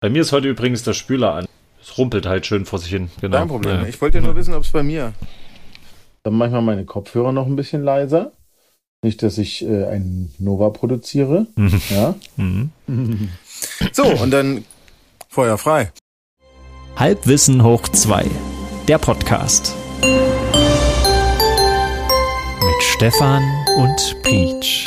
Bei mir ist heute übrigens der Spüler an. Es rumpelt halt schön vor sich hin. Genau. Kein Problem. Ja. Ich wollte ja nur wissen, ob es bei mir. Dann manchmal meine Kopfhörer noch ein bisschen leiser. Nicht, dass ich äh, ein Nova produziere. Mhm. Ja. Mhm. So, und dann Feuer frei. Halbwissen hoch 2. Der Podcast. Mit Stefan und Peach.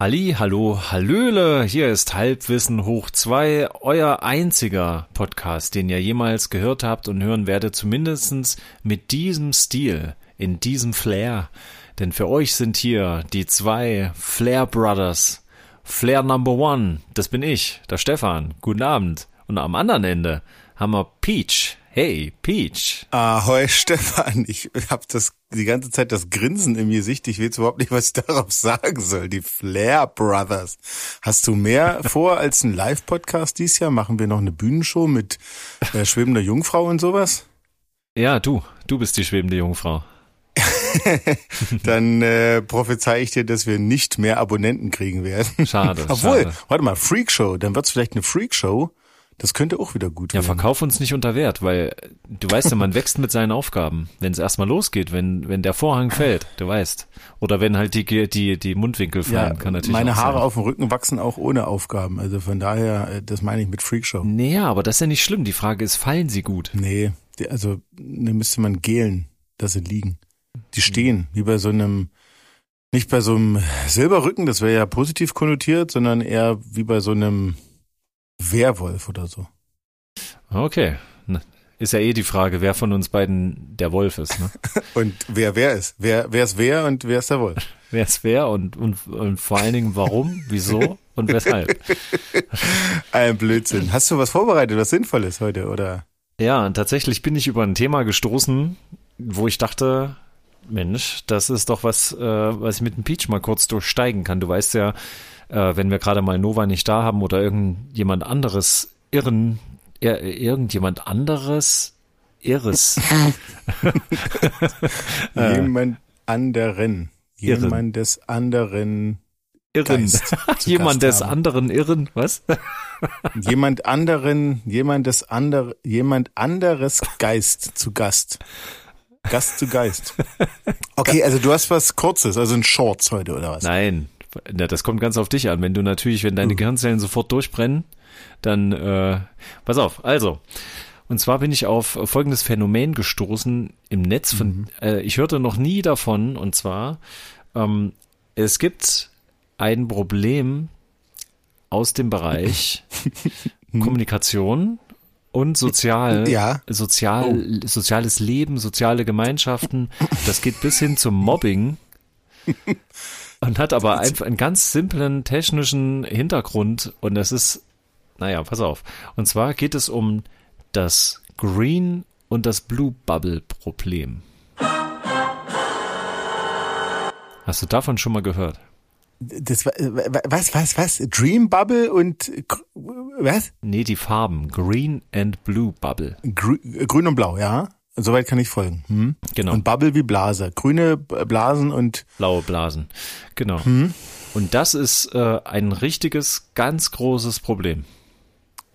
Ali, hallo, hallöle, hier ist Halbwissen hoch zwei, euer einziger Podcast, den ihr jemals gehört habt und hören werdet, zumindestens mit diesem Stil, in diesem Flair. Denn für euch sind hier die zwei Flair Brothers. Flair Number One, das bin ich, der Stefan. Guten Abend. Und am anderen Ende haben wir Peach. Hey, Peach. Ahoi, Stefan. Ich habe das die ganze Zeit das Grinsen im Gesicht. Ich weiß überhaupt nicht, was ich darauf sagen soll. Die Flair Brothers. Hast du mehr vor als ein Live-Podcast dieses Jahr? Machen wir noch eine Bühnenshow mit äh, schwebender Jungfrau und sowas? Ja, du. Du bist die schwebende Jungfrau. Dann äh, prophezei ich dir, dass wir nicht mehr Abonnenten kriegen werden. Schade. Obwohl, schade. warte mal, Freakshow. Dann wird's vielleicht eine Freakshow das könnte auch wieder gut ja, werden. Ja, verkauf uns nicht unter Wert, weil du weißt ja, man wächst mit seinen Aufgaben. Wenn es erstmal losgeht, wenn, wenn der Vorhang fällt, du weißt. Oder wenn halt die, die, die Mundwinkel fallen, ja, kann natürlich Meine Haare sein. auf dem Rücken wachsen auch ohne Aufgaben. Also von daher, äh, das meine ich mit Freakshow. Naja, aber das ist ja nicht schlimm. Die Frage ist, fallen sie gut? Nee, also da müsste man gelen, dass sie liegen. Die stehen, wie bei so einem, nicht bei so einem Silberrücken, das wäre ja positiv konnotiert, sondern eher wie bei so einem Werwolf oder so. Okay. Ist ja eh die Frage, wer von uns beiden der Wolf ist. Ne? und wer wer ist? Wer wer ist wer und wer ist der Wolf? wer ist wer und, und, und vor allen Dingen warum, wieso und weshalb? Ein Blödsinn. Hast du was vorbereitet, was Sinnvolles heute, oder? Ja, tatsächlich bin ich über ein Thema gestoßen, wo ich dachte, Mensch, das ist doch was, äh, was ich mit dem Peach mal kurz durchsteigen kann. Du weißt ja, äh, wenn wir gerade mal Nova nicht da haben oder irgendjemand anderes irren, ir irgendjemand anderes irres. Jemand anderen. Jemand des anderen Irren. jemand des haben. anderen Irren, was? jemand anderen, jemand des andere, jemand anderes Geist zu Gast. Gast zu Geist. Okay, also du hast was Kurzes, also ein Shorts heute oder was? Nein, ja, das kommt ganz auf dich an. Wenn du natürlich, wenn deine mhm. Gehirnzellen sofort durchbrennen, dann äh, pass auf. Also, und zwar bin ich auf folgendes Phänomen gestoßen im Netz. Von, mhm. äh, ich hörte noch nie davon. Und zwar, ähm, es gibt ein Problem aus dem Bereich mhm. Kommunikation und sozial, ja. sozial, oh. soziales Leben, soziale Gemeinschaften. Das geht bis hin zum Mobbing. und hat aber einfach einen ganz simplen technischen Hintergrund und es ist, naja, pass auf. Und zwar geht es um das Green und das Blue Bubble Problem. Hast du davon schon mal gehört? Das was was was Dream Bubble und was? Nee, die Farben Green and Blue Bubble. Grün und Blau, ja. Soweit kann ich folgen. Hm? Genau. Und Bubble wie Blase. Grüne Blasen und blaue Blasen. Genau. Hm? Und das ist äh, ein richtiges, ganz großes Problem.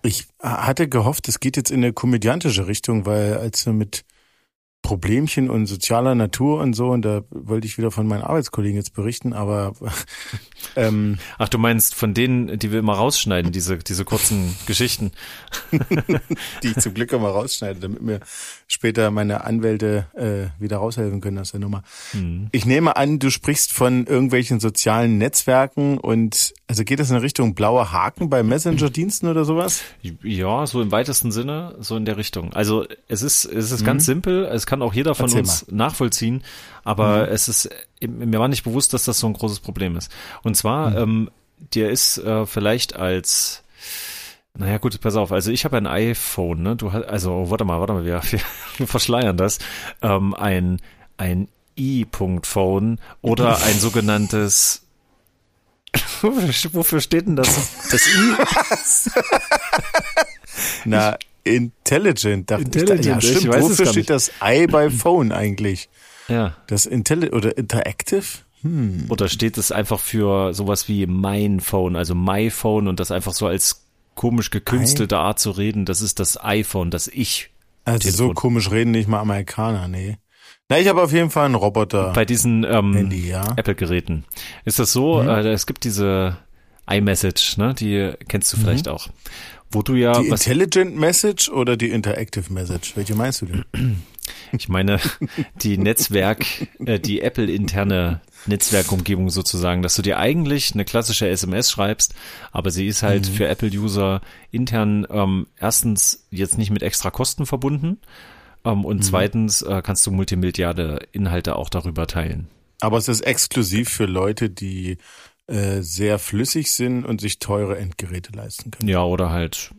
Ich hatte gehofft, es geht jetzt in eine komödiantische Richtung, weil als wir mit Problemchen und sozialer Natur und so. Und da wollte ich wieder von meinen Arbeitskollegen jetzt berichten, aber ähm, Ach, du meinst von denen, die wir immer rausschneiden, diese, diese kurzen Geschichten. die ich zum Glück immer rausschneide, damit mir später meine Anwälte äh, wieder raushelfen können aus der Nummer. Mhm. Ich nehme an, du sprichst von irgendwelchen sozialen Netzwerken und also geht das in Richtung blauer Haken bei Messenger-Diensten oder sowas? Ja, so im weitesten Sinne, so in der Richtung. Also es ist, es ist mhm. ganz simpel, es kann auch jeder von Erzähl uns mal. nachvollziehen, aber mhm. es ist, mir war nicht bewusst, dass das so ein großes Problem ist. Und zwar, mhm. ähm, dir ist äh, vielleicht als naja, gut, pass auf. Also ich habe ein iPhone, ne? Du hast, also warte mal, warte mal, wir, wir verschleiern das. Ähm, ein ein E-Punkt-Phone oder ein sogenanntes Wofür steht denn das? Das I? Na, intelligent, dachte intelligent, ich. Ja, stimmt. Ich weiß Wofür steht das I bei Phone eigentlich? Ja. Das Intelli oder Interactive? Hm. Oder steht es einfach für sowas wie mein Phone, also my Phone und das einfach so als komisch gekünstelte Art zu reden, das ist das iPhone, das ich. Also Telefon. so komisch reden nicht mal Amerikaner, nee. Na, ich habe auf jeden Fall einen Roboter. Bei diesen ähm, ja. Apple-Geräten ist das so, mhm. äh, es gibt diese iMessage, ne, die kennst du vielleicht mhm. auch. Wo du ja. Die Intelligent Message oder die Interactive Message? Welche meinst du denn? Ich meine, die Netzwerk, äh, die Apple-interne Netzwerkumgebung sozusagen, dass du dir eigentlich eine klassische SMS schreibst, aber sie ist halt mhm. für Apple-User intern ähm, erstens jetzt nicht mit extra Kosten verbunden ähm, und mhm. zweitens äh, kannst du multimediale Inhalte auch darüber teilen. Aber es ist exklusiv für Leute, die äh, sehr flüssig sind und sich teure Endgeräte leisten können. Ja, oder halt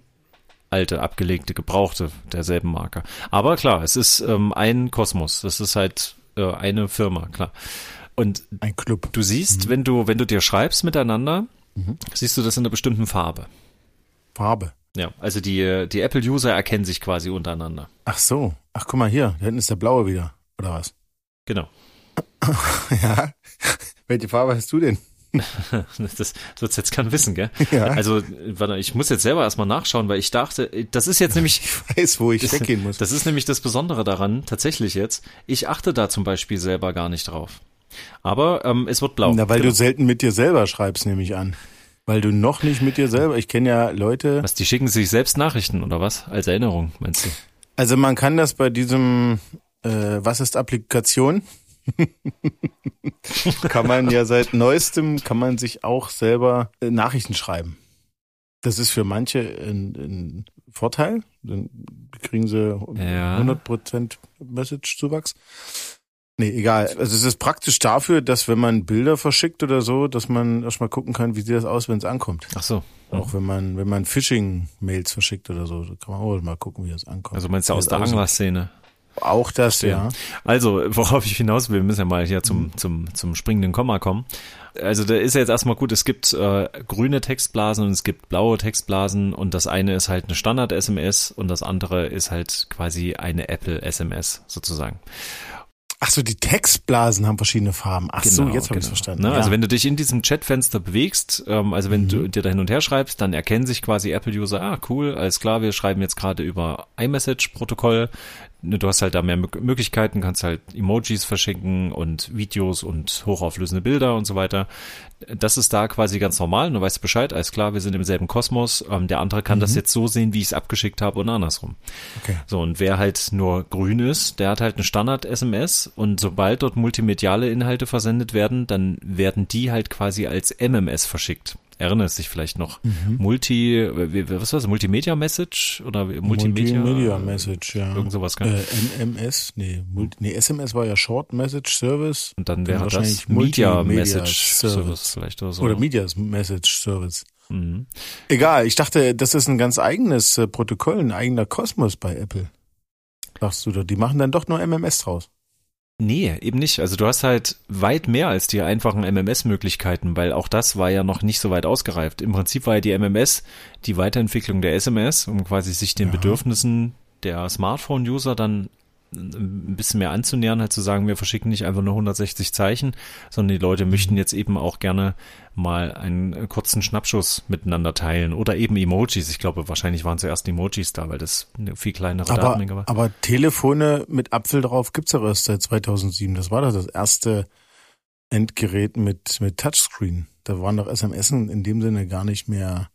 alte, abgelegte, gebrauchte derselben Marke. Aber klar, es ist ähm, ein Kosmos. Das ist halt äh, eine Firma, klar. Und ein Club. Du siehst, mhm. wenn du, wenn du dir schreibst miteinander, mhm. siehst du das in einer bestimmten Farbe. Farbe. Ja, also die, die Apple-User erkennen sich quasi untereinander. Ach so. Ach, guck mal hier, da hinten ist der blaue wieder, oder was? Genau. ja. Welche Farbe hast du denn? das, wird's jetzt kann wissen, gell? Ja. Also, warte, ich muss jetzt selber erstmal nachschauen, weil ich dachte, das ist jetzt nämlich. Ich weiß, wo ich weggehen muss. Das ist nämlich das Besondere daran, tatsächlich jetzt. Ich achte da zum Beispiel selber gar nicht drauf. Aber ähm, es wird blau. Na, weil genau. du selten mit dir selber schreibst, nehme ich an. Weil du noch nicht mit dir selber, ich kenne ja Leute. Was, die schicken sich selbst Nachrichten oder was? Als Erinnerung, meinst du? Also man kann das bei diesem, äh, was ist Applikation? kann man ja seit neuestem, kann man sich auch selber äh, Nachrichten schreiben. Das ist für manche ein, ein Vorteil. Dann kriegen sie ja. 100% Message-Zuwachs. Nee, egal. Also es ist praktisch dafür, dass wenn man Bilder verschickt oder so, dass man erstmal gucken kann, wie sieht das aus, wenn es ankommt. Ach so. Auch wenn man, wenn man Phishing-Mails verschickt oder so, kann man auch mal gucken, wie das ankommt. Also meinst du aus der Angler-Szene? Auch das, ja. Also, worauf ich hinaus will, wir müssen ja mal hier zum, mhm. zum, zum springenden Komma kommen. Also, da ist ja jetzt erstmal gut, es gibt äh, grüne Textblasen und es gibt blaue Textblasen und das eine ist halt eine Standard-SMS und das andere ist halt quasi eine Apple-SMS sozusagen. Ach so, die Textblasen haben verschiedene Farben. Ach genau, so, jetzt habe genau. ich verstanden. Ne? Also ja. Also wenn du dich in diesem Chatfenster bewegst, ähm, also wenn mhm. du dir da hin und her schreibst, dann erkennen sich quasi Apple-User, ah cool, alles klar, wir schreiben jetzt gerade über iMessage-Protokoll. Ne, du hast halt da mehr Möglichkeiten, kannst halt Emojis verschicken und Videos und hochauflösende Bilder und so weiter. Das ist da quasi ganz normal. Du weißt Bescheid, alles klar, wir sind im selben Kosmos. Ähm, der andere kann mhm. das jetzt so sehen, wie ich es abgeschickt habe und andersrum. Okay. So, und wer halt nur grün ist, der hat halt eine Standard-SMS und sobald dort multimediale Inhalte versendet werden, dann werden die halt quasi als MMS verschickt erinnerst dich vielleicht noch. Mhm. Multi, was war das? Multimedia Message oder Multimedia? Multimedia Message, ja. Irgend sowas. Äh, MMS, nee, Multi, nee, SMS war ja Short Message Service. Und dann wäre das Media Message Service. Service vielleicht oder so. Oder Media Message Service. Mhm. Egal, ich dachte, das ist ein ganz eigenes äh, Protokoll, ein eigener Kosmos bei Apple. Sagst du doch, die machen dann doch nur MMS draus. Nee, eben nicht. Also du hast halt weit mehr als die einfachen MMS-Möglichkeiten, weil auch das war ja noch nicht so weit ausgereift. Im Prinzip war ja die MMS die Weiterentwicklung der SMS, um quasi sich den ja. Bedürfnissen der Smartphone-User dann ein bisschen mehr anzunähern, halt zu sagen, wir verschicken nicht einfach nur 160 Zeichen, sondern die Leute möchten jetzt eben auch gerne mal einen kurzen Schnappschuss miteinander teilen oder eben Emojis. Ich glaube, wahrscheinlich waren zuerst Emojis da, weil das eine viel kleinere aber, Datenmenge war. Aber Telefone mit Apfel drauf gibt's ja erst seit 2007. Das war doch das erste Endgerät mit, mit Touchscreen. Da waren doch SMS in dem Sinne gar nicht mehr,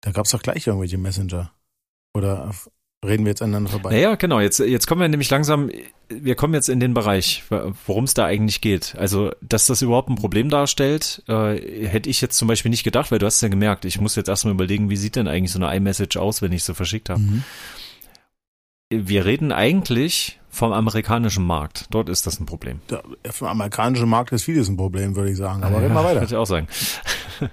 da gab's doch gleich irgendwelche Messenger. Oder reden wir jetzt aneinander vorbei. Naja, genau. Jetzt, jetzt kommen wir nämlich langsam, wir kommen jetzt in den Bereich, worum es da eigentlich geht. Also, dass das überhaupt ein Problem darstellt, äh, hätte ich jetzt zum Beispiel nicht gedacht, weil du hast ja gemerkt, ich muss jetzt erstmal überlegen, wie sieht denn eigentlich so eine iMessage aus, wenn ich so verschickt habe. Mhm. Wir reden eigentlich vom amerikanischen Markt. Dort ist das ein Problem. Ja, vom amerikanischen Markt ist vieles ein Problem, würde ich sagen. Aber reden wir weiter. Würde ich auch sagen.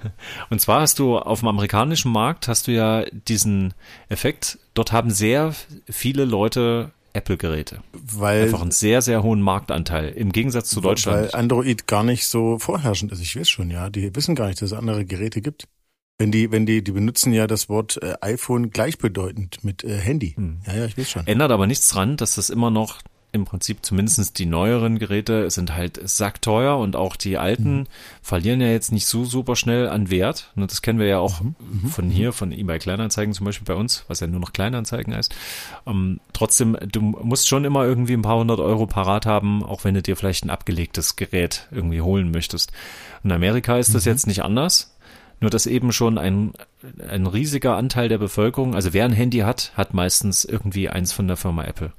Und zwar hast du auf dem amerikanischen Markt hast du ja diesen Effekt. Dort haben sehr viele Leute Apple-Geräte. Weil einfach einen sehr, sehr hohen Marktanteil im Gegensatz zu Deutschland. Weil Android gar nicht so vorherrschend ist. Ich weiß schon, ja. Die wissen gar nicht, dass es andere Geräte gibt. Wenn die, wenn die, die benutzen ja das Wort äh, iPhone gleichbedeutend mit äh, Handy. Hm. Ja, ja, ich weiß schon. Ändert aber nichts dran, dass das immer noch im Prinzip zumindest die neueren Geräte sind halt sackteuer und auch die alten mhm. verlieren ja jetzt nicht so super schnell an Wert. Und das kennen wir ja auch mhm. mhm. von hier, von eBay Kleinanzeigen zum Beispiel bei uns, was ja nur noch Kleinanzeigen heißt. Ähm, trotzdem, du musst schon immer irgendwie ein paar hundert Euro parat haben, auch wenn du dir vielleicht ein abgelegtes Gerät irgendwie holen möchtest. In Amerika ist das mhm. jetzt nicht anders. Nur dass eben schon ein, ein riesiger Anteil der Bevölkerung, also wer ein Handy hat, hat meistens irgendwie eins von der Firma Apple.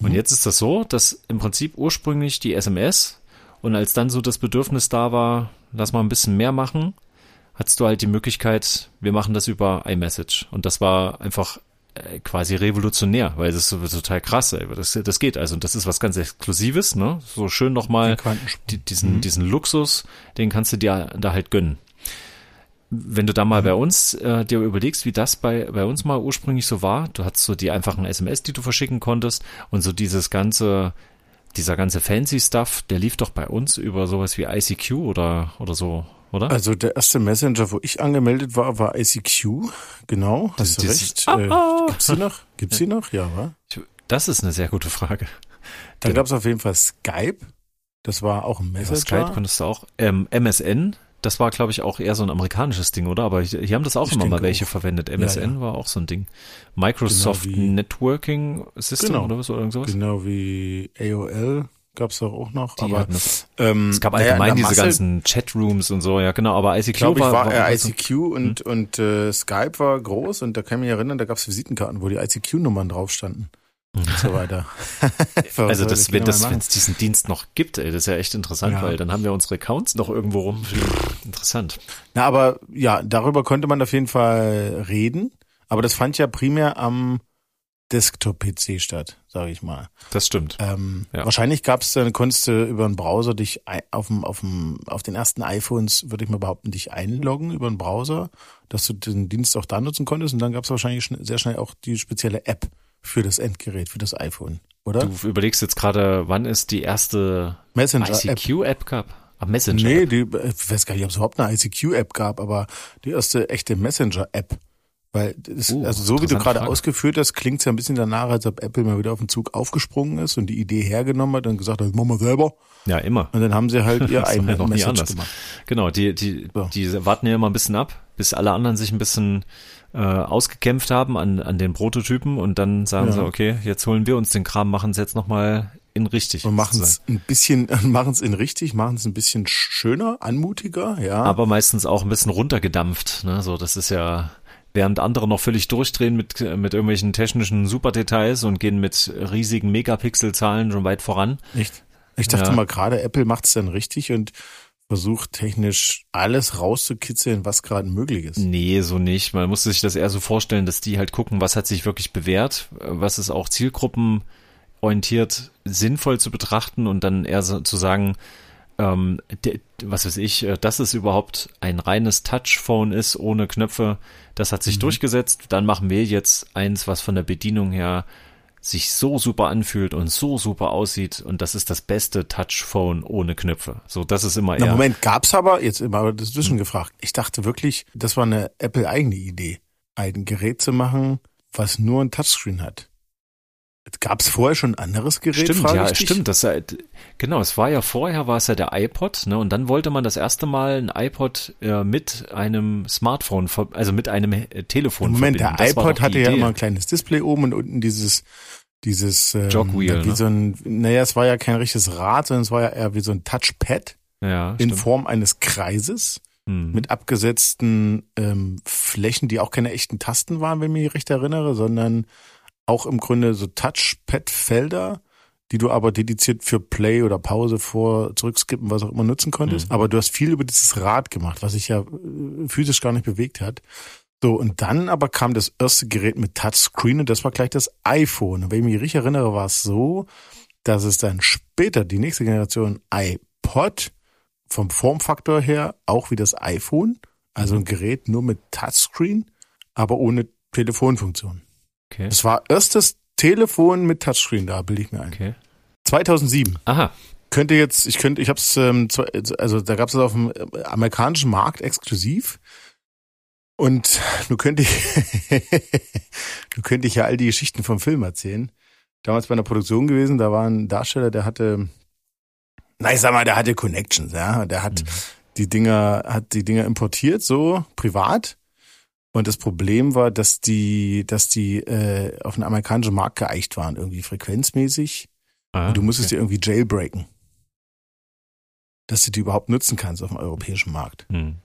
Und mhm. jetzt ist das so, dass im Prinzip ursprünglich die SMS und als dann so das Bedürfnis da war, lass mal ein bisschen mehr machen, hattest du halt die Möglichkeit, wir machen das über iMessage. Und das war einfach äh, quasi revolutionär, weil das ist total krass, ey. Das, das geht also. Und das ist was ganz Exklusives, ne? So schön nochmal die, diesen, mhm. diesen Luxus, den kannst du dir da halt gönnen wenn du da mal mhm. bei uns äh, dir überlegst, wie das bei, bei uns mal ursprünglich so war, du hattest so die einfachen SMS, die du verschicken konntest und so dieses ganze, dieser ganze fancy Stuff, der lief doch bei uns über sowas wie ICQ oder, oder so, oder? Also der erste Messenger, wo ich angemeldet war, war ICQ, genau, hast das, du recht. Ah, äh, ah. Gibt's die noch? Gibt's die noch? Ja, wa? Das ist eine sehr gute Frage. Dann gab's auf jeden Fall Skype, das war auch ein Messenger. Ja, Skype konntest du auch, ähm, MSN, das war, glaube ich, auch eher so ein amerikanisches Ding, oder? Aber hier haben das auch ich immer mal welche auch. verwendet. MSN ja, ja. war auch so ein Ding. Microsoft genau Networking System genau, oder was oder sowas? Genau wie AOL gab's doch auch noch. Die aber ähm, es gab allgemein diese Masse, ganzen Chatrooms und so, ja genau. Aber ICQ glaub, war, war, war ICQ und hm? und äh, Skype war groß und da kann ich mich erinnern, da gab's Visitenkarten, wo die ICQ-Nummern drauf standen und so weiter. also das, wenn das, es diesen Dienst noch gibt, ey, das ist ja echt interessant, ja. weil dann haben wir unsere Accounts noch irgendwo rum. Interessant. Na, aber ja, darüber konnte man auf jeden Fall reden. Aber das fand ja primär am Desktop-PC statt, sage ich mal. Das stimmt. Ähm, ja. Wahrscheinlich gab es dann, konntest du über einen Browser dich auf dem, auf dem, auf den ersten iPhones, würde ich mal behaupten, dich einloggen über einen Browser, dass du den Dienst auch da nutzen konntest. Und dann gab es wahrscheinlich schnell, sehr schnell auch die spezielle App für das Endgerät, für das iPhone, oder? Du überlegst jetzt gerade, wann ist die erste ICQ-App gab? Ah, Messenger. Nee, die, ich weiß gar nicht, ob es überhaupt eine ICQ-App gab, aber die erste echte Messenger-App. Weil das, uh, also so wie du gerade ausgeführt hast, klingt es ja ein bisschen danach, als ob Apple mal wieder auf den Zug aufgesprungen ist und die Idee hergenommen hat und gesagt hat, machen wir selber. Ja, immer. Und dann haben sie halt ihr eigenes ja Message gemacht. Genau, die, die, so. die warten ja immer ein bisschen ab, bis alle anderen sich ein bisschen äh, ausgekämpft haben an, an den Prototypen und dann sagen ja. sie, okay, jetzt holen wir uns den Kram, machen es jetzt nochmal in richtig. Und machen es ein bisschen, machen es in richtig, machen es ein bisschen schöner, anmutiger, ja. Aber meistens auch ein bisschen runtergedampft, ne? So, das ist ja, während andere noch völlig durchdrehen mit, mit irgendwelchen technischen Superdetails und gehen mit riesigen Megapixelzahlen schon weit voran. Echt? Ich dachte ja. mal, gerade Apple macht es dann richtig und versucht technisch alles rauszukitzeln, was gerade möglich ist. Nee, so nicht. Man muss sich das eher so vorstellen, dass die halt gucken, was hat sich wirklich bewährt, was ist auch zielgruppenorientiert sinnvoll zu betrachten und dann eher so zu sagen, ähm, de, was weiß ich, äh, dass es überhaupt ein reines Touchphone ist ohne Knöpfe, das hat sich mhm. durchgesetzt. Dann machen wir jetzt eins, was von der Bedienung her sich so super anfühlt und so super aussieht und das ist das beste Touchphone ohne Knöpfe. So, das ist immer eher. Na, Moment, gab's aber, jetzt immer dazwischen hm. gefragt. Ich dachte wirklich, das war eine Apple-eigene Idee, ein Gerät zu machen, was nur ein Touchscreen hat. Gab es vorher schon ein anderes Gerät? Stimmt, ja, stimmt. Das, genau, es war ja vorher war es ja der iPod, ne? Und dann wollte man das erste Mal ein iPod äh, mit einem Smartphone, also mit einem äh, Telefon Moment, verbinden. der iPod hatte ja immer ein kleines Display oben und unten dieses dieses ähm, Jogwheel, wie ne? so ein, naja, es war ja kein richtiges Rad, sondern es war ja eher wie so ein Touchpad ja, in stimmt. Form eines Kreises hm. mit abgesetzten ähm, Flächen, die auch keine echten Tasten waren, wenn ich mich recht erinnere, sondern auch im Grunde so Touchpad-Felder, die du aber dediziert für Play oder Pause vor, zurückskippen, was auch immer nutzen konntest. Mhm. Aber du hast viel über dieses Rad gemacht, was sich ja äh, physisch gar nicht bewegt hat. So, und dann aber kam das erste Gerät mit Touchscreen und das war gleich das iPhone. Und wenn ich mich richtig erinnere, war es so, dass es dann später die nächste Generation iPod vom Formfaktor her auch wie das iPhone, also ein Gerät nur mit Touchscreen, aber ohne Telefonfunktion. Okay. Es war erstes Telefon mit Touchscreen, da bilde ich mir ein. Okay. 2007. Aha. Könnte jetzt, ich könnte, ich habe es, ähm, also da gab es auf dem amerikanischen Markt exklusiv. Und nun könnte ich, nun könnte ich ja all die Geschichten vom Film erzählen. damals bei einer Produktion gewesen, da war ein Darsteller, der hatte, na ich sag mal, der hatte Connections, ja, der hat mhm. die Dinger, hat die Dinger importiert, so privat. Und das Problem war, dass die, dass die äh, auf den amerikanischen Markt geeicht waren, irgendwie frequenzmäßig. Ah, und du musstest okay. dir irgendwie jailbreaken. Dass du die überhaupt nutzen kannst auf dem europäischen Markt. Mhm.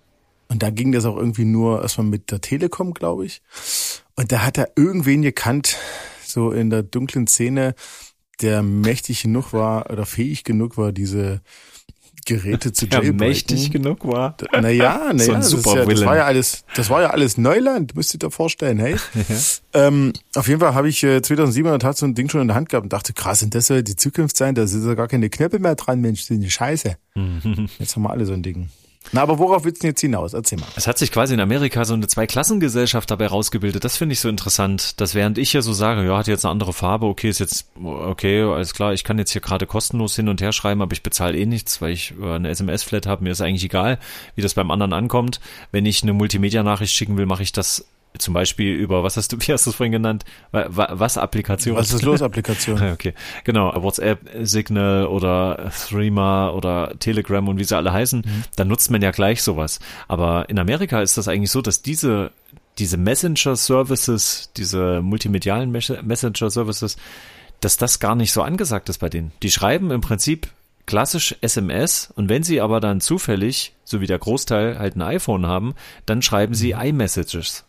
Und da ging das auch irgendwie nur erstmal mit der Telekom, glaube ich. Und da hat er irgendwen gekannt, so in der dunklen Szene, der mächtig genug war oder fähig genug war, diese Geräte zu jailbreaken. Ja, mächtig genug war. Naja, naja, so das, ja, das, war ja alles, das war ja alles Neuland, müsst ihr dir vorstellen, hey. ja. ähm, auf jeden Fall habe ich äh, 2007 hat so ein Ding schon in der Hand gehabt und dachte, krass, und das soll die Zukunft sein, da sind ja gar keine Knöpfe mehr dran, Mensch, ist eine Scheiße. Jetzt haben wir alle so ein Ding. Na, aber worauf willst du jetzt hinaus? Erzähl mal. Es hat sich quasi in Amerika so eine Zweiklassengesellschaft dabei rausgebildet. Das finde ich so interessant, dass während ich ja so sage, ja, hat jetzt eine andere Farbe, okay, ist jetzt, okay, alles klar, ich kann jetzt hier gerade kostenlos hin und her schreiben, aber ich bezahle eh nichts, weil ich äh, eine SMS-Flat habe, mir ist eigentlich egal, wie das beim anderen ankommt. Wenn ich eine Multimedia-Nachricht schicken will, mache ich das zum Beispiel über, was hast du, wie hast du es vorhin genannt? Was Applikation? Was ist los Applikation? okay, genau, WhatsApp, Signal oder Threema oder Telegram und wie sie alle heißen, mhm. dann nutzt man ja gleich sowas. Aber in Amerika ist das eigentlich so, dass diese diese Messenger-Services, diese multimedialen Messenger-Services, dass das gar nicht so angesagt ist bei denen. Die schreiben im Prinzip klassisch SMS und wenn sie aber dann zufällig, so wie der Großteil, halt ein iPhone haben, dann schreiben sie mhm. iMessages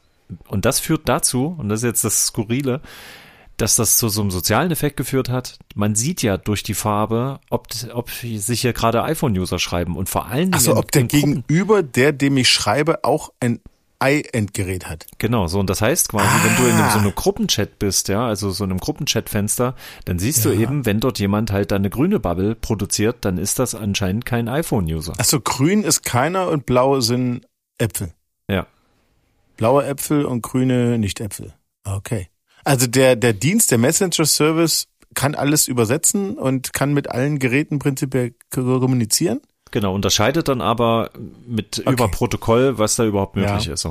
und das führt dazu, und das ist jetzt das Skurrile, dass das zu so einem sozialen Effekt geführt hat. Man sieht ja durch die Farbe, ob, ob sich hier gerade iPhone-User schreiben und vor allen Dingen. Also ob der Gegenüber, der dem ich schreibe, auch ein I-Endgerät hat. Genau, so und das heißt quasi, ah. wenn du in einem, so ah. einem Gruppenchat bist, ja, also so einem Gruppenchat-Fenster, dann siehst ja. du eben, wenn dort jemand halt eine grüne Bubble produziert, dann ist das anscheinend kein iPhone-User. Achso, grün ist keiner und blau sind Äpfel. Ja. Blaue Äpfel und grüne Nicht-Äpfel. Okay. Also der, der Dienst, der Messenger-Service kann alles übersetzen und kann mit allen Geräten prinzipiell kommunizieren? Genau, unterscheidet dann aber mit okay. über Protokoll, was da überhaupt möglich ja. ist.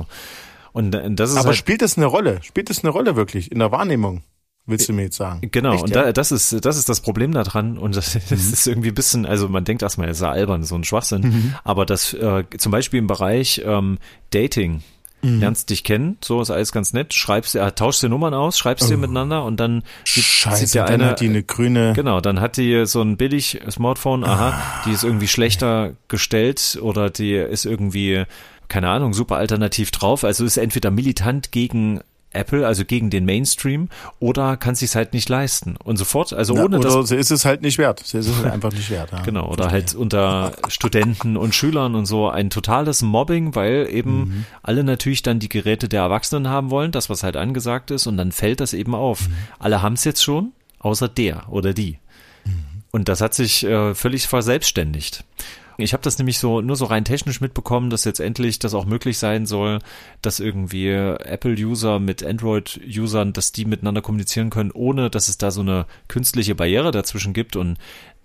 Und äh, das ist aber halt, spielt das eine Rolle? Spielt das eine Rolle wirklich in der Wahrnehmung? Willst du mir jetzt sagen? Genau, Echt, und ja? da, das ist das ist das Problem daran und das, das mhm. ist irgendwie ein bisschen, also man denkt erstmal, es ist albern, so ein Schwachsinn, mhm. aber das äh, zum Beispiel im Bereich ähm, Dating, mhm. lernst dich kennen, so ist alles ganz nett, schreibst, äh, tauschst dir Nummern aus, schreibst oh. dir miteinander und dann sieht, Scheiße, sieht der eine, hat die eine grüne. Genau, dann hat die so ein billig Smartphone, aha, ah. die ist irgendwie schlechter gestellt oder die ist irgendwie keine Ahnung, super alternativ drauf. Also ist entweder militant gegen Apple, also gegen den Mainstream, oder kann sich halt nicht leisten. Und sofort, also ohne oder dass. Sie ist es halt nicht wert. Sie ist es halt einfach nicht wert. Ja. Genau, oder halt unter Studenten und Schülern und so ein totales Mobbing, weil eben mhm. alle natürlich dann die Geräte der Erwachsenen haben wollen, das, was halt angesagt ist, und dann fällt das eben auf. Mhm. Alle haben es jetzt schon, außer der oder die. Mhm. Und das hat sich äh, völlig verselbstständigt. Ich habe das nämlich so nur so rein technisch mitbekommen, dass jetzt endlich das auch möglich sein soll, dass irgendwie Apple-User mit Android-Usern, dass die miteinander kommunizieren können, ohne dass es da so eine künstliche Barriere dazwischen gibt. Und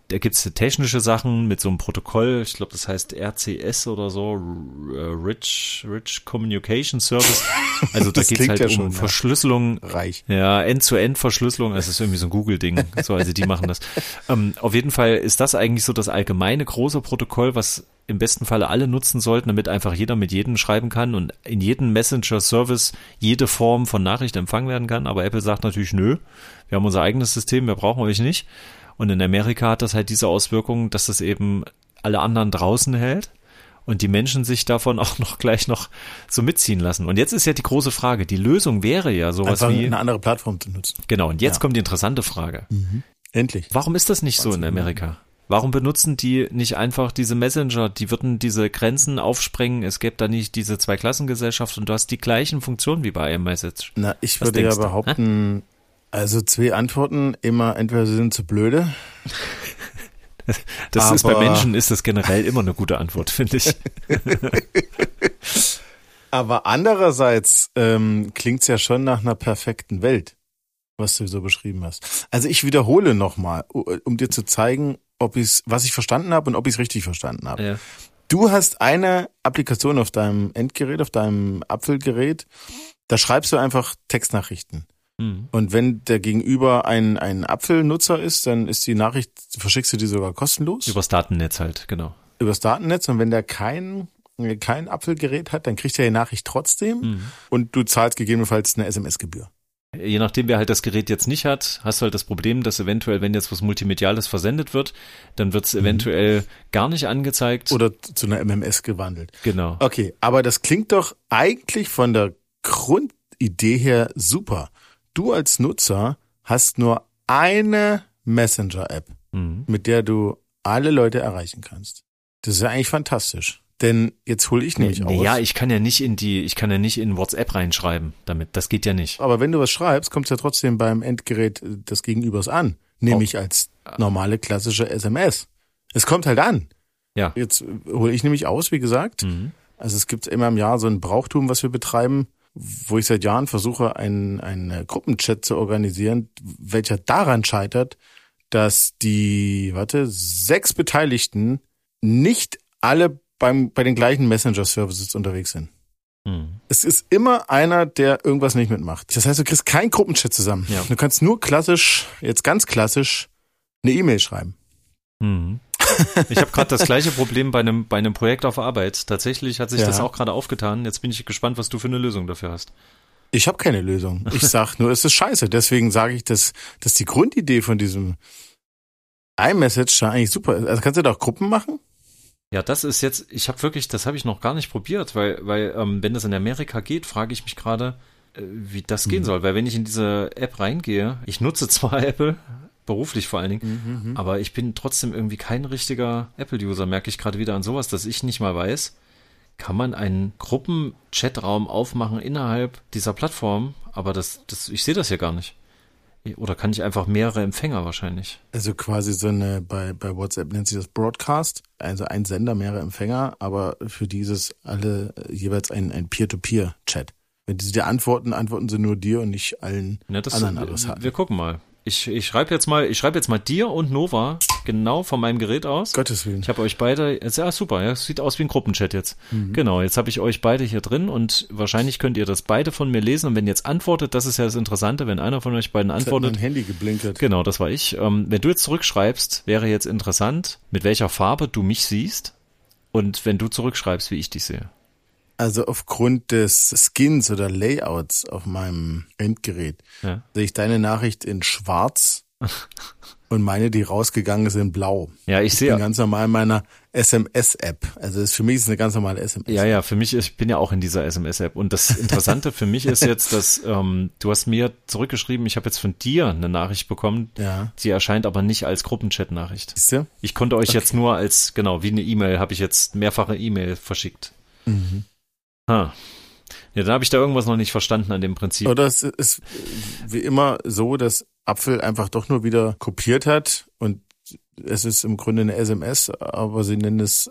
da gibt's technische Sachen mit so einem Protokoll, ich glaube, das heißt RCS oder so, äh, Rich, Rich Communication Service. Also da geht's halt ja um schon, Verschlüsselung. Reich. Ja, End-zu-End-Verschlüsselung. Es ist irgendwie so ein Google-Ding. So, also die machen das. Ähm, auf jeden Fall ist das eigentlich so das allgemeine große Protokoll, was im besten Falle alle nutzen sollten, damit einfach jeder mit jedem schreiben kann und in jedem Messenger-Service jede Form von Nachricht empfangen werden kann. Aber Apple sagt natürlich, nö, wir haben unser eigenes System, wir brauchen euch nicht. Und in Amerika hat das halt diese Auswirkung, dass das eben alle anderen draußen hält und die Menschen sich davon auch noch gleich noch so mitziehen lassen. Und jetzt ist ja die große Frage, die Lösung wäre ja sowas Einfach wie eine andere Plattform zu nutzen. Genau, und jetzt ja. kommt die interessante Frage. Mhm. Endlich. Warum ist das nicht so in Amerika? Warum benutzen die nicht einfach diese Messenger? Die würden diese Grenzen aufsprengen. Es gäbe da nicht diese Zweiklassengesellschaft und du hast die gleichen Funktionen wie bei iMessage. Na, ich Was würde ja behaupten, also zwei Antworten. Immer entweder sie sind zu blöde. Das Aber ist bei Menschen ist das generell immer eine gute Antwort, finde ich. Aber andererseits ähm, klingt es ja schon nach einer perfekten Welt, was du so beschrieben hast. Also ich wiederhole nochmal, um dir zu zeigen, ob ich's, was ich verstanden habe und ob ich es richtig verstanden habe. Ja. Du hast eine Applikation auf deinem Endgerät, auf deinem Apfelgerät, da schreibst du einfach Textnachrichten. Mhm. Und wenn der Gegenüber ein, ein Apfelnutzer ist, dann ist die Nachricht, verschickst du die sogar kostenlos. Übers Datennetz halt, genau. Übers Datennetz. Und wenn der kein, kein Apfelgerät hat, dann kriegt er die Nachricht trotzdem. Mhm. Und du zahlst gegebenenfalls eine SMS-Gebühr. Je nachdem, wer halt das Gerät jetzt nicht hat, hast du halt das Problem, dass eventuell, wenn jetzt was Multimediales versendet wird, dann wird es mhm. eventuell gar nicht angezeigt. Oder zu einer MMS gewandelt. Genau. Okay, aber das klingt doch eigentlich von der Grundidee her super. Du als Nutzer hast nur eine Messenger-App, mhm. mit der du alle Leute erreichen kannst. Das ist ja eigentlich fantastisch. Denn jetzt hole ich nämlich aus. Ja, ich kann ja nicht in die, ich kann ja nicht in WhatsApp reinschreiben damit. Das geht ja nicht. Aber wenn du was schreibst, kommt es ja trotzdem beim Endgerät des Gegenübers an. Nämlich oh. als normale klassische SMS. Es kommt halt an. Ja. Jetzt hole ich nämlich aus, wie gesagt. Mhm. Also es gibt immer im Jahr so ein Brauchtum, was wir betreiben, wo ich seit Jahren versuche, einen, einen Gruppenchat zu organisieren, welcher daran scheitert, dass die, warte, sechs Beteiligten nicht alle beim, bei den gleichen Messenger-Services unterwegs sind. Hm. Es ist immer einer, der irgendwas nicht mitmacht. Das heißt, du kriegst keinen Gruppenchat zusammen. Ja. Du kannst nur klassisch, jetzt ganz klassisch, eine E-Mail schreiben. Hm. Ich habe gerade das gleiche Problem bei einem, bei einem Projekt auf Arbeit. Tatsächlich hat sich ja. das auch gerade aufgetan. Jetzt bin ich gespannt, was du für eine Lösung dafür hast. Ich habe keine Lösung. Ich sag nur, es ist scheiße. Deswegen sage ich, dass, dass die Grundidee von diesem iMessage eigentlich super ist. Also kannst du da auch Gruppen machen? Ja, das ist jetzt, ich habe wirklich, das habe ich noch gar nicht probiert, weil, weil ähm, wenn das in Amerika geht, frage ich mich gerade, äh, wie das mhm. gehen soll. Weil wenn ich in diese App reingehe, ich nutze zwar Apple, beruflich vor allen Dingen, mhm, mhm, aber ich bin trotzdem irgendwie kein richtiger Apple-User, merke ich gerade wieder an sowas, dass ich nicht mal weiß, kann man einen Gruppen-Chatraum aufmachen innerhalb dieser Plattform, aber das, das, ich sehe das ja gar nicht. Oder kann ich einfach mehrere Empfänger wahrscheinlich? Also quasi so eine, bei, bei WhatsApp nennt sich das Broadcast, also ein Sender, mehrere Empfänger, aber für dieses alle jeweils ein, ein Peer-to-Peer-Chat. Wenn sie dir antworten, antworten sie nur dir und nicht allen ja, das, anderen Adressaten. Wir gucken mal. Ich, ich schreibe jetzt mal, ich schreibe jetzt mal dir und Nova genau von meinem Gerät aus. Gottes Willen. Ich habe euch beide, ja super, ja, sieht aus wie ein Gruppenchat jetzt. Mhm. Genau, jetzt habe ich euch beide hier drin und wahrscheinlich könnt ihr das beide von mir lesen und wenn jetzt antwortet, das ist ja das Interessante, wenn einer von euch beiden antwortet. Das hat mein Handy geblinkert. Genau, das war ich. Ähm, wenn du jetzt zurückschreibst, wäre jetzt interessant, mit welcher Farbe du mich siehst und wenn du zurückschreibst, wie ich dich sehe. Also aufgrund des Skins oder Layouts auf meinem Endgerät ja. sehe ich deine Nachricht in schwarz und meine, die rausgegangen ist, in blau. Ja, ich, ich sehe. bin ganz normal in meiner SMS-App. Also ist, für mich ist es eine ganz normale SMS. Ja, ja, für mich, ich bin ja auch in dieser SMS-App. Und das Interessante für mich ist jetzt, dass ähm, du hast mir zurückgeschrieben, ich habe jetzt von dir eine Nachricht bekommen. Ja. Die erscheint aber nicht als Gruppenchat-Nachricht. Siehst du? Ich konnte euch okay. jetzt nur als, genau, wie eine E-Mail, habe ich jetzt mehrfache E-Mail verschickt. Mhm. Ha. Ja, da habe ich da irgendwas noch nicht verstanden an dem Prinzip. Oder es ist wie immer so, dass Apfel einfach doch nur wieder kopiert hat und es ist im Grunde eine SMS, aber sie nennen es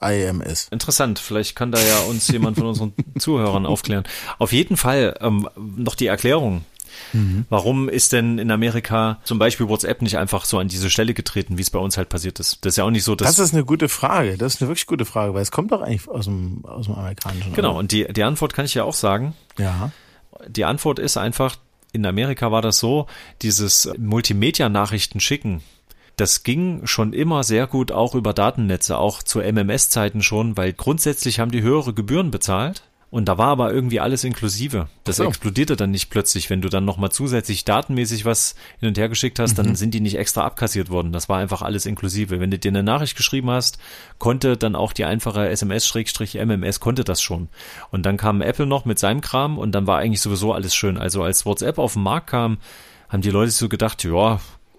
IMS. Interessant, vielleicht kann da ja uns jemand von unseren Zuhörern aufklären. Auf jeden Fall ähm, noch die Erklärung. Mhm. Warum ist denn in Amerika zum Beispiel WhatsApp nicht einfach so an diese Stelle getreten, wie es bei uns halt passiert ist? Das ist ja auch nicht so, dass. Das ist eine gute Frage. Das ist eine wirklich gute Frage, weil es kommt doch eigentlich aus dem, aus dem Amerikanischen. Genau. Oder? Und die, die Antwort kann ich ja auch sagen. Ja. Die Antwort ist einfach, in Amerika war das so, dieses Multimedia-Nachrichten schicken, das ging schon immer sehr gut auch über Datennetze, auch zu MMS-Zeiten schon, weil grundsätzlich haben die höhere Gebühren bezahlt und da war aber irgendwie alles inklusive. Das so. explodierte dann nicht plötzlich. Wenn du dann nochmal zusätzlich datenmäßig was hin und her geschickt hast, mhm. dann sind die nicht extra abkassiert worden. Das war einfach alles inklusive. Wenn du dir eine Nachricht geschrieben hast, konnte dann auch die einfache SMS-MMS konnte das schon. Und dann kam Apple noch mit seinem Kram und dann war eigentlich sowieso alles schön. Also als WhatsApp auf den Markt kam, haben die Leute so gedacht, ja,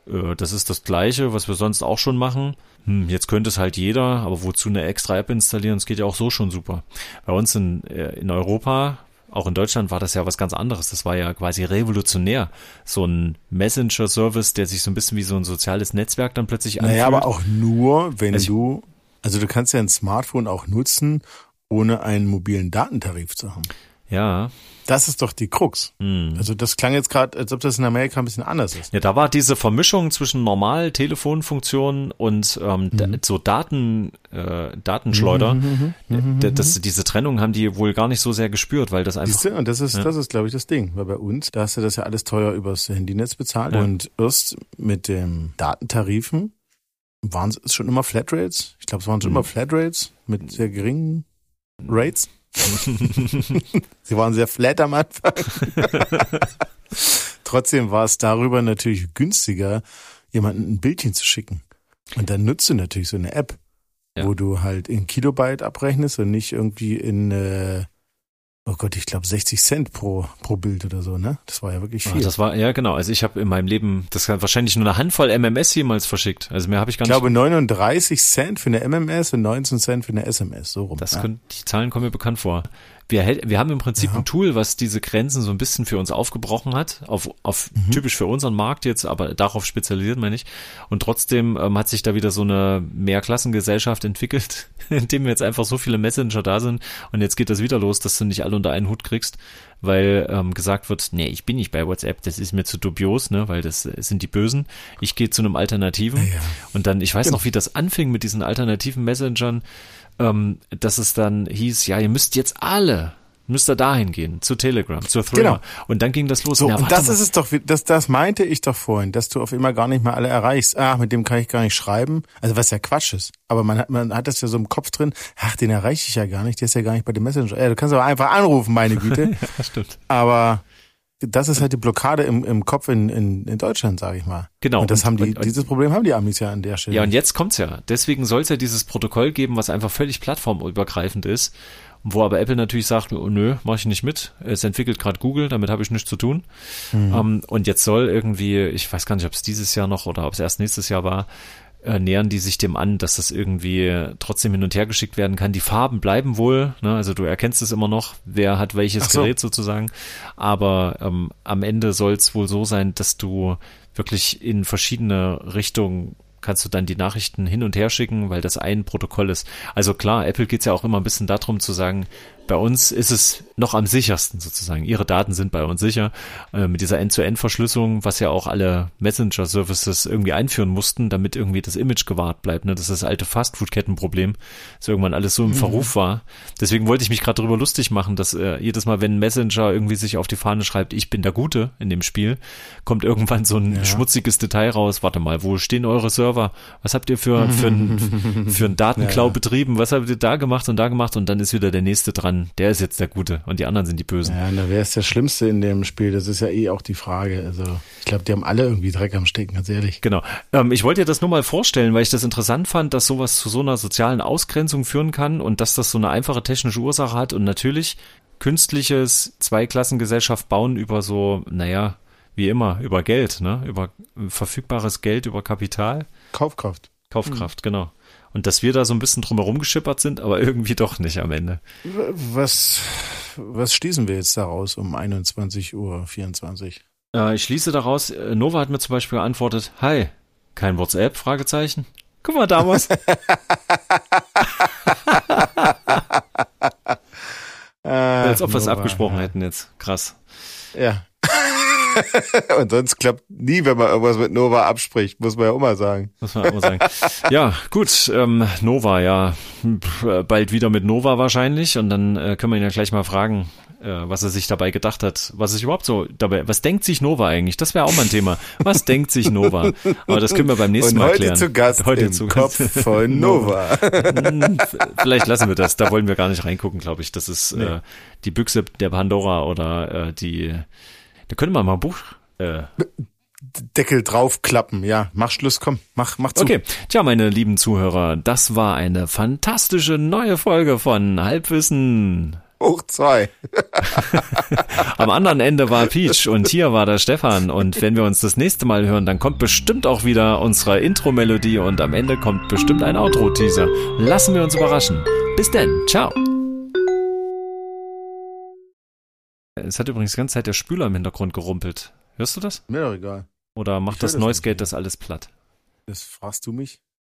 äh, das ist das Gleiche, was wir sonst auch schon machen. Hm, jetzt könnte es halt jeder, aber wozu eine extra App installieren? Es geht ja auch so schon super. Bei uns in, äh, in Europa, auch in Deutschland war das ja was ganz anderes. Das war ja quasi revolutionär. So ein Messenger-Service, der sich so ein bisschen wie so ein soziales Netzwerk dann plötzlich anfühlt. Naja, aber auch nur, wenn also du, also du kannst ja ein Smartphone auch nutzen, ohne einen mobilen Datentarif zu haben. Ja. Das ist doch die Krux. Hm. Also das klang jetzt gerade, als ob das in Amerika ein bisschen anders ist. Ja, da war diese Vermischung zwischen normal Telefonfunktionen und ähm, mhm. so Daten, äh, Datenschleuder. Mhm, mhm, mhm, mhm das, mhm. diese Trennung haben die wohl gar nicht so sehr gespürt, weil das einfach. Siehste, und das ist, ja. das ist, glaube ich, das Ding. Weil bei uns, da hast du das ja alles teuer übers Handynetz bezahlt ja. und erst mit dem Datentarifen waren es schon immer Flatrates. Ich glaube, es waren schon immer Flatrates mit sehr geringen Rates. Sie waren sehr flat am Anfang. Trotzdem war es darüber natürlich günstiger, jemanden ein Bildchen zu schicken. Und dann nutzt du natürlich so eine App, ja. wo du halt in Kilobyte abrechnest und nicht irgendwie in äh, oh Gott, ich glaube 60 Cent pro, pro Bild oder so, ne? Das war ja wirklich viel. Ah, das war, ja genau. Also ich habe in meinem Leben, das hat wahrscheinlich nur eine Handvoll MMS jemals verschickt. Also mehr habe ich gar nicht. Ich glaube 39 Cent für eine MMS und 19 Cent für eine SMS, so rum. Das ja. können, die Zahlen kommen mir bekannt vor wir, wir haben im Prinzip ja. ein Tool, was diese Grenzen so ein bisschen für uns aufgebrochen hat, auf, auf mhm. typisch für unseren Markt jetzt, aber darauf spezialisiert meine ich. Und trotzdem ähm, hat sich da wieder so eine Mehrklassengesellschaft entwickelt, indem jetzt einfach so viele Messenger da sind und jetzt geht das wieder los, dass du nicht alle unter einen Hut kriegst, weil ähm, gesagt wird, nee, ich bin nicht bei WhatsApp, das ist mir zu dubios, ne, weil das sind die Bösen. Ich gehe zu einem Alternativen. Ja. Und dann, ich weiß genau. noch, wie das anfing mit diesen alternativen Messengern ähm, dass es dann hieß, ja, ihr müsst jetzt alle müsst ihr dahin gehen, zu Telegram, zu Threema. Genau. Und dann ging das los. So, ja, und das mal. ist es doch, das, das meinte ich doch vorhin, dass du auf immer gar nicht mal alle erreichst. Ach, mit dem kann ich gar nicht schreiben. Also was ja Quatsch ist. Aber man hat, man hat das ja so im Kopf drin, ach, den erreiche ich ja gar nicht, der ist ja gar nicht bei dem Messenger. Ja, du kannst aber einfach anrufen, meine Güte. ja, stimmt. Aber das ist halt die Blockade im, im Kopf in, in, in Deutschland, sage ich mal. Genau. Und das und, haben die, und, dieses Problem haben die Amis ja an der Stelle. Ja, und jetzt kommt's ja. Deswegen soll es ja dieses Protokoll geben, was einfach völlig plattformübergreifend ist, wo aber Apple natürlich sagt, oh, nö, mache ich nicht mit. Es entwickelt gerade Google, damit habe ich nichts zu tun. Mhm. Um, ähm, und jetzt soll irgendwie, ich weiß gar nicht, ob es dieses Jahr noch oder ob es erst nächstes Jahr war, äh, nähern die sich dem an, dass das irgendwie trotzdem hin und her geschickt werden kann. Die Farben bleiben wohl, ne? also du erkennst es immer noch, wer hat welches so. Gerät sozusagen, aber ähm, am Ende soll es wohl so sein, dass du wirklich in verschiedene Richtungen kannst du dann die Nachrichten hin und her schicken, weil das ein Protokoll ist. Also klar, Apple geht es ja auch immer ein bisschen darum zu sagen, bei uns ist es noch am sichersten sozusagen. Ihre Daten sind bei uns sicher. Äh, mit dieser End-zu-End-Verschlüsselung, was ja auch alle Messenger-Services irgendwie einführen mussten, damit irgendwie das Image gewahrt bleibt. Ne? Das ist das alte Fastfood-Kettenproblem, dass irgendwann alles so im mhm. Verruf war. Deswegen wollte ich mich gerade darüber lustig machen, dass äh, jedes Mal, wenn ein Messenger irgendwie sich auf die Fahne schreibt, ich bin der Gute in dem Spiel, kommt irgendwann so ein ja. schmutziges Detail raus. Warte mal, wo stehen eure Server? Was habt ihr für, für, ein, für einen Datenklau ja. betrieben? Was habt ihr da gemacht und da gemacht? Und dann ist wieder der nächste dran der ist jetzt der Gute und die anderen sind die Bösen. Ja, da wäre es der Schlimmste in dem Spiel. Das ist ja eh auch die Frage. Also ich glaube, die haben alle irgendwie Dreck am Stecken, ganz ehrlich. Genau. Ähm, ich wollte dir das nur mal vorstellen, weil ich das interessant fand, dass sowas zu so einer sozialen Ausgrenzung führen kann und dass das so eine einfache technische Ursache hat und natürlich künstliches Zweiklassengesellschaft bauen über so, naja, wie immer, über Geld, ne? Über verfügbares Geld, über Kapital. Kaufkraft. Kaufkraft, mhm. genau. Und dass wir da so ein bisschen drumherum geschippert sind, aber irgendwie doch nicht am Ende. Was, was schließen wir jetzt daraus um 21.24 Uhr? Äh, ich schließe daraus, äh, Nova hat mir zum Beispiel geantwortet, hi, kein WhatsApp? Fragezeichen. Guck mal, damals. Als ob wir es abgesprochen ja. hätten jetzt. Krass. Ja. Und sonst klappt nie, wenn man irgendwas mit Nova abspricht, muss man ja immer sagen. Muss man immer sagen. ja, gut, ähm, Nova, ja. Bald wieder mit Nova wahrscheinlich. Und dann äh, können wir ihn ja gleich mal fragen, äh, was er sich dabei gedacht hat. Was ist überhaupt so dabei? Was denkt sich Nova eigentlich? Das wäre auch mal ein Thema. Was denkt sich Nova? Aber das können wir beim nächsten Und Mal klären. Heute zu Gast heute im zu Kopf Gast. von Nova. Hm, vielleicht lassen wir das. Da wollen wir gar nicht reingucken, glaube ich. Das ist nee. äh, die Büchse der Pandora oder äh, die da könnte man mal ein Buch. Äh, Deckel draufklappen, ja. Mach Schluss, komm, mach, mach zu. Okay, tja, meine lieben Zuhörer, das war eine fantastische neue Folge von Halbwissen. Hoch zwei. Am anderen Ende war Peach und hier war der Stefan. Und wenn wir uns das nächste Mal hören, dann kommt bestimmt auch wieder unsere Intro-Melodie und am Ende kommt bestimmt ein Outro-Teaser. Lassen wir uns überraschen. Bis denn, ciao. Es hat übrigens die ganze Zeit der Spüler im Hintergrund gerumpelt. Hörst du das? Mir doch egal. Oder macht ich das Noise Gate das alles platt? Das fragst du mich?